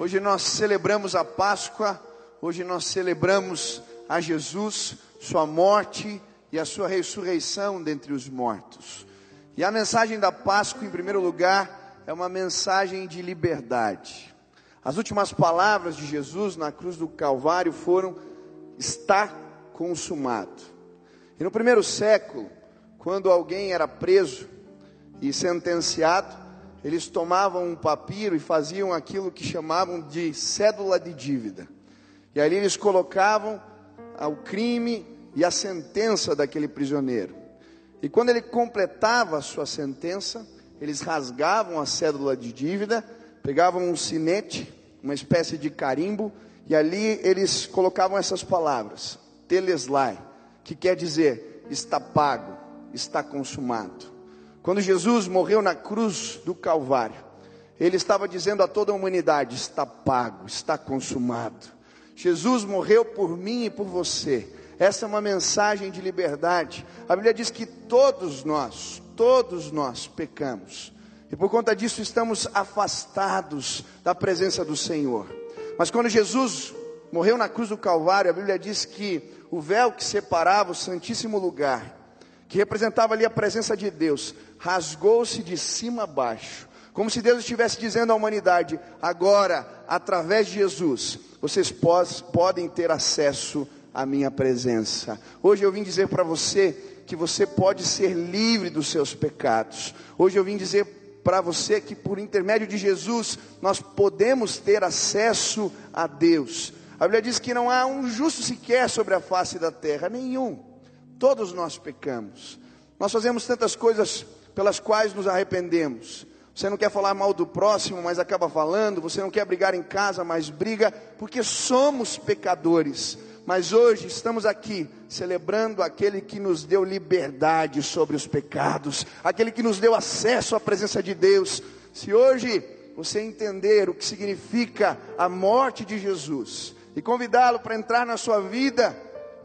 Hoje nós celebramos a Páscoa, hoje nós celebramos a Jesus, sua morte e a sua ressurreição dentre os mortos. E a mensagem da Páscoa, em primeiro lugar, é uma mensagem de liberdade. As últimas palavras de Jesus na cruz do Calvário foram: está consumado. E no primeiro século, quando alguém era preso e sentenciado, eles tomavam um papiro e faziam aquilo que chamavam de cédula de dívida. E ali eles colocavam o crime e a sentença daquele prisioneiro. E quando ele completava a sua sentença, eles rasgavam a cédula de dívida, pegavam um sinete, uma espécie de carimbo, e ali eles colocavam essas palavras: Teleslai, que quer dizer está pago, está consumado. Quando Jesus morreu na cruz do Calvário, ele estava dizendo a toda a humanidade: está pago, está consumado. Jesus morreu por mim e por você. Essa é uma mensagem de liberdade. A Bíblia diz que todos nós, todos nós pecamos. E por conta disso estamos afastados da presença do Senhor. Mas quando Jesus morreu na cruz do Calvário, a Bíblia diz que o véu que separava o Santíssimo Lugar que representava ali a presença de Deus, rasgou-se de cima a baixo, como se Deus estivesse dizendo à humanidade: agora, através de Jesus, vocês pos, podem ter acesso à minha presença. Hoje eu vim dizer para você que você pode ser livre dos seus pecados. Hoje eu vim dizer para você que por intermédio de Jesus nós podemos ter acesso a Deus. A Bíblia diz que não há um justo sequer sobre a face da terra, nenhum. Todos nós pecamos. Nós fazemos tantas coisas pelas quais nos arrependemos. Você não quer falar mal do próximo, mas acaba falando. Você não quer brigar em casa, mas briga, porque somos pecadores. Mas hoje estamos aqui celebrando aquele que nos deu liberdade sobre os pecados, aquele que nos deu acesso à presença de Deus. Se hoje você entender o que significa a morte de Jesus e convidá-lo para entrar na sua vida,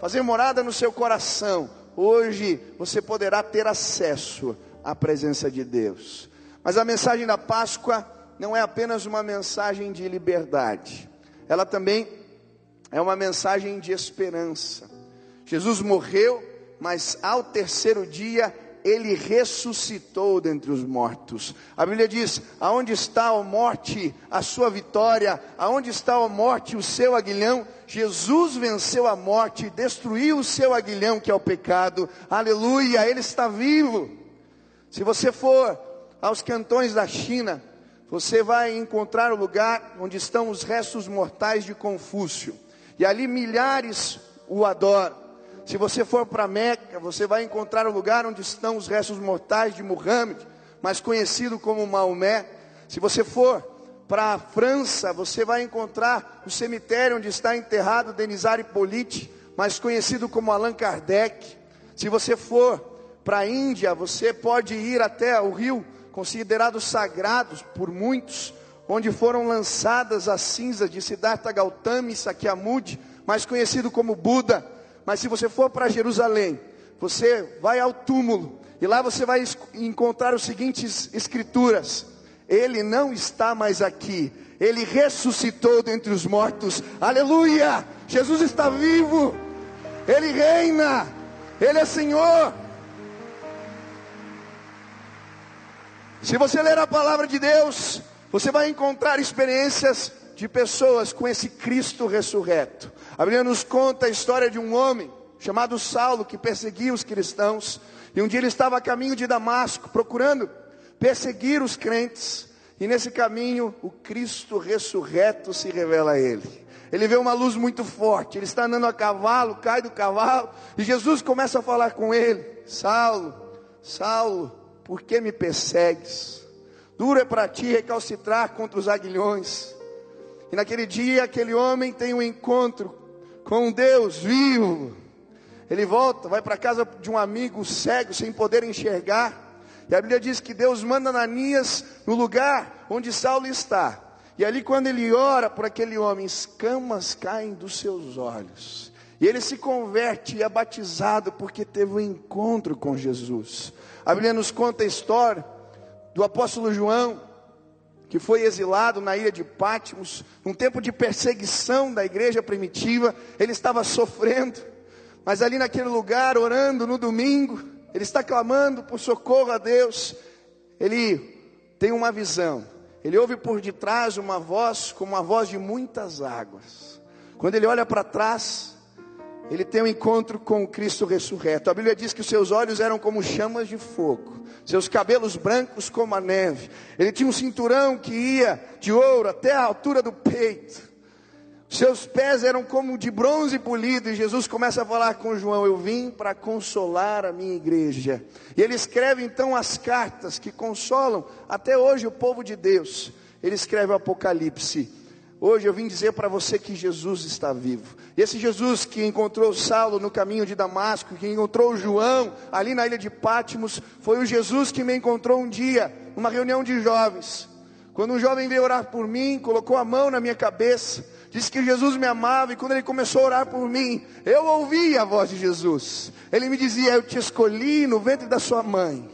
fazer morada no seu coração, hoje você poderá ter acesso à presença de Deus. Mas a mensagem da Páscoa não é apenas uma mensagem de liberdade, ela também é uma mensagem de esperança. Jesus morreu, mas ao terceiro dia ele ressuscitou dentre os mortos. A Bíblia diz: aonde está a morte, a sua vitória? Aonde está a morte, o seu aguilhão? Jesus venceu a morte, destruiu o seu aguilhão, que é o pecado. Aleluia, ele está vivo. Se você for aos cantões da China, você vai encontrar o lugar onde estão os restos mortais de Confúcio. E ali milhares o adoram. Se você for para Meca, você vai encontrar o lugar onde estão os restos mortais de Muhammad, mais conhecido como Maomé. Se você for para a França, você vai encontrar o cemitério onde está enterrado Denisar Hippolyte, mais conhecido como Allan Kardec. Se você for para a Índia, você pode ir até o rio considerado sagrado por muitos, onde foram lançadas as cinzas de Siddhartha Gautama Sakyamuni, mais conhecido como Buda. Mas se você for para Jerusalém, você vai ao túmulo e lá você vai encontrar os seguintes escrituras: Ele não está mais aqui, ele ressuscitou dentre os mortos. Aleluia! Jesus está vivo. Ele reina. Ele é Senhor. Se você ler a palavra de Deus, você vai encontrar experiências de pessoas com esse Cristo ressurreto. A Bíblia nos conta a história de um homem chamado Saulo que perseguia os cristãos. E um dia ele estava a caminho de Damasco, procurando perseguir os crentes. E nesse caminho, o Cristo ressurreto se revela a ele. Ele vê uma luz muito forte, ele está andando a cavalo, cai do cavalo, e Jesus começa a falar com ele: Saulo, Saulo, por que me persegues? Duro é para ti recalcitrar contra os aguilhões. E naquele dia, aquele homem tem um encontro com Deus vivo. Ele volta, vai para casa de um amigo cego, sem poder enxergar. E a Bíblia diz que Deus manda Ananias no lugar onde Saulo está. E ali, quando ele ora por aquele homem, escamas caem dos seus olhos. E ele se converte e é batizado porque teve um encontro com Jesus. A Bíblia nos conta a história do apóstolo João, que foi exilado na ilha de Pátimos, num tempo de perseguição da igreja primitiva, ele estava sofrendo, mas ali naquele lugar, orando no domingo, ele está clamando por socorro a Deus, ele tem uma visão, ele ouve por detrás uma voz como a voz de muitas águas. Quando ele olha para trás, ele tem um encontro com o Cristo ressurreto. A Bíblia diz que seus olhos eram como chamas de fogo, seus cabelos brancos como a neve. Ele tinha um cinturão que ia de ouro até a altura do peito. Seus pés eram como de bronze polido, e Jesus começa a falar com João: Eu vim para consolar a minha igreja. E ele escreve então as cartas que consolam até hoje o povo de Deus. Ele escreve o Apocalipse. Hoje eu vim dizer para você que Jesus está vivo. Esse Jesus que encontrou Saulo no caminho de Damasco, que encontrou João ali na ilha de Pátimos, foi o Jesus que me encontrou um dia, numa reunião de jovens. Quando um jovem veio orar por mim, colocou a mão na minha cabeça, disse que Jesus me amava, e quando ele começou a orar por mim, eu ouvi a voz de Jesus. Ele me dizia: Eu te escolhi no ventre da sua mãe.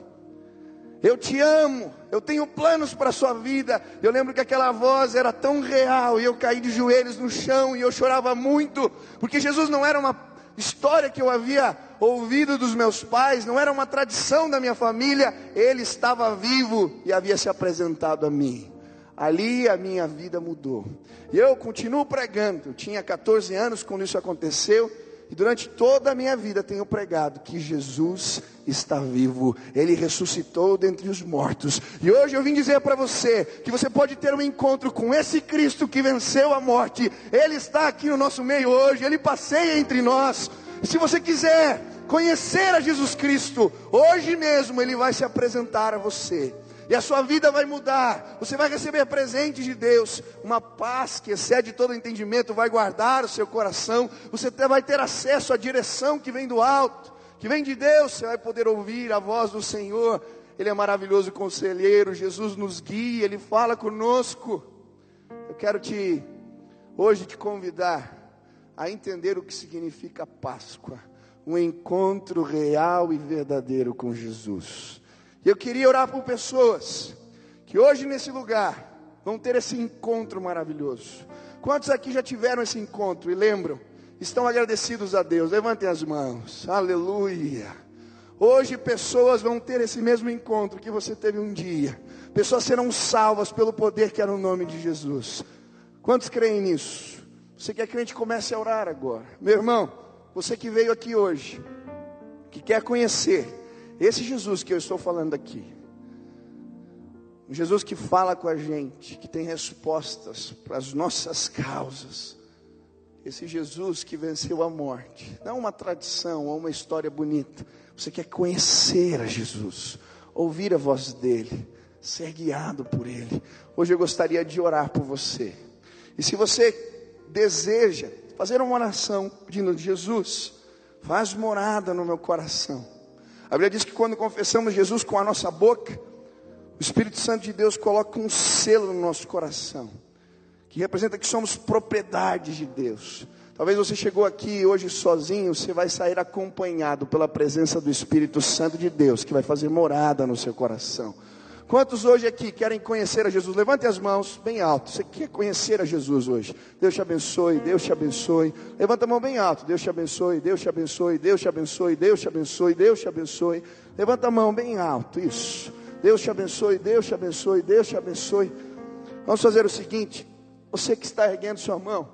Eu te amo, eu tenho planos para a sua vida. Eu lembro que aquela voz era tão real e eu caí de joelhos no chão e eu chorava muito, porque Jesus não era uma história que eu havia ouvido dos meus pais, não era uma tradição da minha família, ele estava vivo e havia se apresentado a mim. Ali a minha vida mudou. E eu continuo pregando. Eu tinha 14 anos quando isso aconteceu. E durante toda a minha vida tenho pregado que Jesus está vivo, Ele ressuscitou dentre os mortos. E hoje eu vim dizer para você que você pode ter um encontro com esse Cristo que venceu a morte. Ele está aqui no nosso meio hoje, Ele passeia entre nós. Se você quiser conhecer a Jesus Cristo, hoje mesmo Ele vai se apresentar a você e a sua vida vai mudar. Você vai receber presente de Deus, uma paz que excede todo entendimento, vai guardar o seu coração. Você vai ter acesso à direção que vem do alto, que vem de Deus. Você vai poder ouvir a voz do Senhor. Ele é maravilhoso conselheiro. Jesus nos guia, ele fala conosco. Eu quero te hoje te convidar a entender o que significa Páscoa, um encontro real e verdadeiro com Jesus. E eu queria orar por pessoas que hoje nesse lugar vão ter esse encontro maravilhoso. Quantos aqui já tiveram esse encontro e lembram? Estão agradecidos a Deus. Levantem as mãos. Aleluia. Hoje pessoas vão ter esse mesmo encontro que você teve um dia. Pessoas serão salvas pelo poder que era o nome de Jesus. Quantos creem nisso? Você quer que a gente comece a orar agora? Meu irmão, você que veio aqui hoje, que quer conhecer esse Jesus que eu estou falando aqui, um Jesus que fala com a gente, que tem respostas para as nossas causas, esse Jesus que venceu a morte, não uma tradição ou uma história bonita, você quer conhecer a Jesus, ouvir a voz dele, ser guiado por ele. Hoje eu gostaria de orar por você, e se você deseja fazer uma oração pedindo, Jesus, faz morada no meu coração. A Bíblia diz que quando confessamos Jesus com a nossa boca, o Espírito Santo de Deus coloca um selo no nosso coração, que representa que somos propriedade de Deus. Talvez você chegou aqui hoje sozinho, você vai sair acompanhado pela presença do Espírito Santo de Deus, que vai fazer morada no seu coração. Quantos hoje aqui querem conhecer a Jesus? Levante as mãos bem alto. Você quer conhecer a Jesus hoje? Deus te abençoe, Deus te abençoe. Levanta a mão bem alto. Deus te abençoe, Deus te abençoe, Deus te abençoe, Deus te abençoe, Deus te abençoe. Levanta a mão bem alto. Isso. Deus te abençoe, Deus te abençoe, Deus te abençoe. Vamos fazer o seguinte: você que está erguendo sua mão,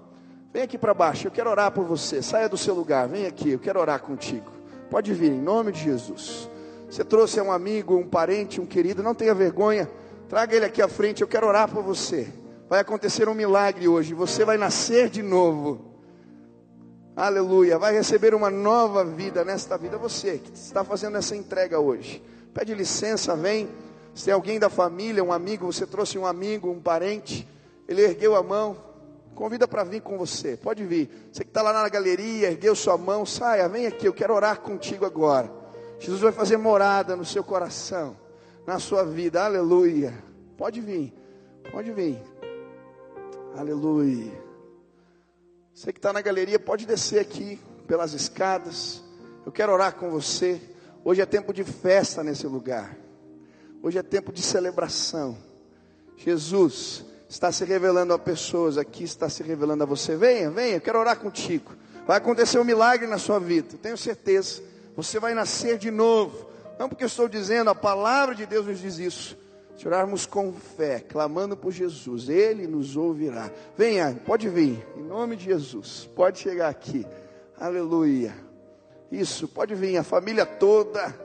vem aqui para baixo. Eu quero orar por você. Saia do seu lugar, vem aqui. Eu quero orar contigo. Pode vir, em nome de Jesus. Você trouxe um amigo, um parente, um querido, não tenha vergonha. Traga ele aqui à frente, eu quero orar por você. Vai acontecer um milagre hoje, você vai nascer de novo. Aleluia, vai receber uma nova vida nesta vida. Você que está fazendo essa entrega hoje, pede licença, vem. Se tem alguém da família, um amigo, você trouxe um amigo, um parente, ele ergueu a mão, convida para vir com você. Pode vir. Você que está lá na galeria, ergueu sua mão, saia, vem aqui, eu quero orar contigo agora. Jesus vai fazer morada no seu coração, na sua vida. Aleluia. Pode vir, pode vir. Aleluia. Você que está na galeria, pode descer aqui pelas escadas. Eu quero orar com você. Hoje é tempo de festa nesse lugar. Hoje é tempo de celebração. Jesus está se revelando a pessoas aqui, está se revelando a você. Venha, venha, eu quero orar contigo. Vai acontecer um milagre na sua vida, tenho certeza. Você vai nascer de novo. Não porque eu estou dizendo, a palavra de Deus nos diz isso. Se orarmos com fé, clamando por Jesus, Ele nos ouvirá. Venha, pode vir, em nome de Jesus. Pode chegar aqui. Aleluia. Isso, pode vir, a família toda.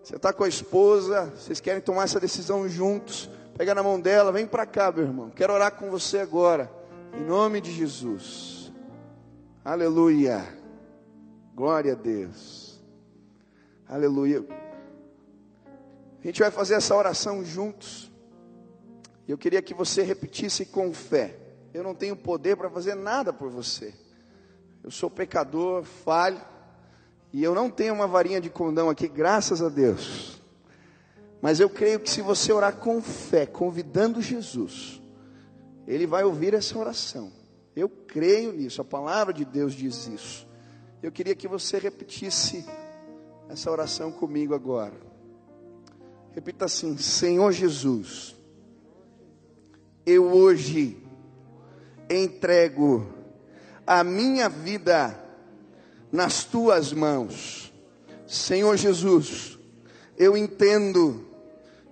Você está com a esposa, vocês querem tomar essa decisão juntos. Pega na mão dela, vem para cá, meu irmão. Quero orar com você agora, em nome de Jesus. Aleluia. Glória a Deus. Aleluia. A gente vai fazer essa oração juntos. Eu queria que você repetisse com fé. Eu não tenho poder para fazer nada por você. Eu sou pecador, falho, e eu não tenho uma varinha de condão aqui, graças a Deus. Mas eu creio que se você orar com fé, convidando Jesus, Ele vai ouvir essa oração. Eu creio nisso, a palavra de Deus diz isso. Eu queria que você repetisse essa oração comigo agora. Repita assim: Senhor Jesus, eu hoje entrego a minha vida nas tuas mãos. Senhor Jesus, eu entendo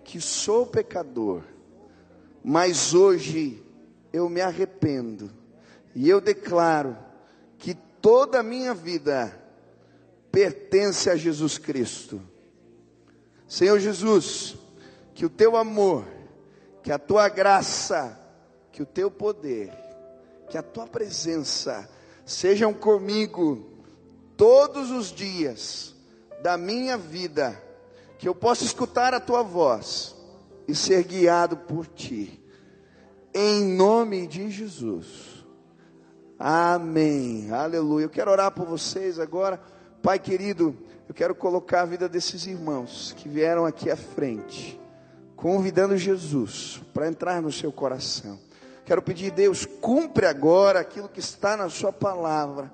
que sou pecador, mas hoje eu me arrependo e eu declaro que toda a minha vida pertence a Jesus Cristo. Senhor Jesus, que o teu amor, que a tua graça, que o teu poder, que a tua presença sejam comigo todos os dias da minha vida que eu possa escutar a tua voz e ser guiado por ti. Em nome de Jesus. Amém. Aleluia. Eu quero orar por vocês agora. Pai querido, eu quero colocar a vida desses irmãos que vieram aqui à frente, convidando Jesus para entrar no seu coração. Quero pedir, Deus, cumpre agora aquilo que está na Sua palavra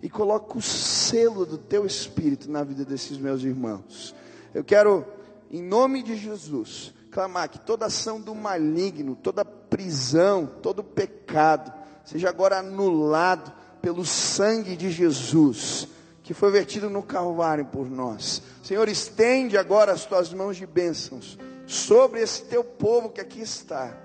e coloque o selo do Teu Espírito na vida desses meus irmãos. Eu quero, em nome de Jesus, clamar que toda ação do maligno, toda prisão, todo pecado, seja agora anulado pelo sangue de Jesus, que foi vertido no Calvário por nós. Senhor, estende agora as tuas mãos de bênçãos sobre esse teu povo que aqui está,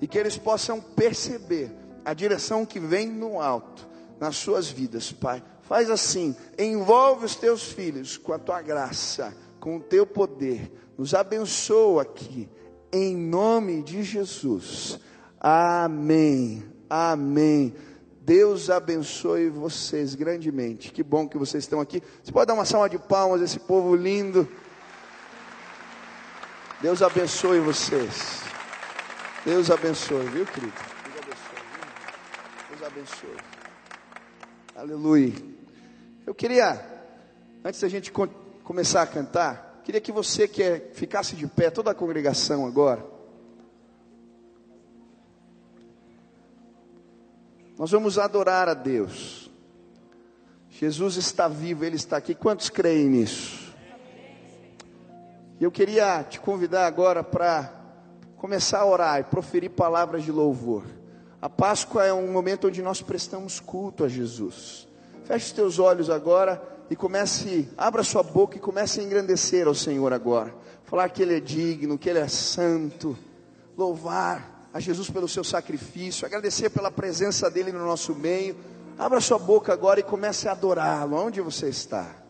e que eles possam perceber a direção que vem no alto nas suas vidas, Pai. Faz assim, envolve os teus filhos com a tua graça com o teu poder. Nos abençoa aqui, em nome de Jesus. Amém. Amém. Deus abençoe vocês grandemente. Que bom que vocês estão aqui. Você pode dar uma salva de palmas, esse povo lindo. Deus abençoe vocês. Deus abençoe, viu, querido? Deus abençoe. Deus abençoe. Aleluia. Eu queria, antes da gente começar a cantar, queria que você que ficasse de pé, toda a congregação agora. Nós vamos adorar a Deus. Jesus está vivo, Ele está aqui. Quantos creem nisso? Eu queria te convidar agora para começar a orar e proferir palavras de louvor. A Páscoa é um momento onde nós prestamos culto a Jesus. Feche os teus olhos agora e comece, abra sua boca e comece a engrandecer ao Senhor agora. Falar que Ele é digno, que Ele é santo. Louvar a Jesus pelo seu sacrifício, agradecer pela presença dEle no nosso meio. Abra sua boca agora e comece a adorá-lo. Onde você está?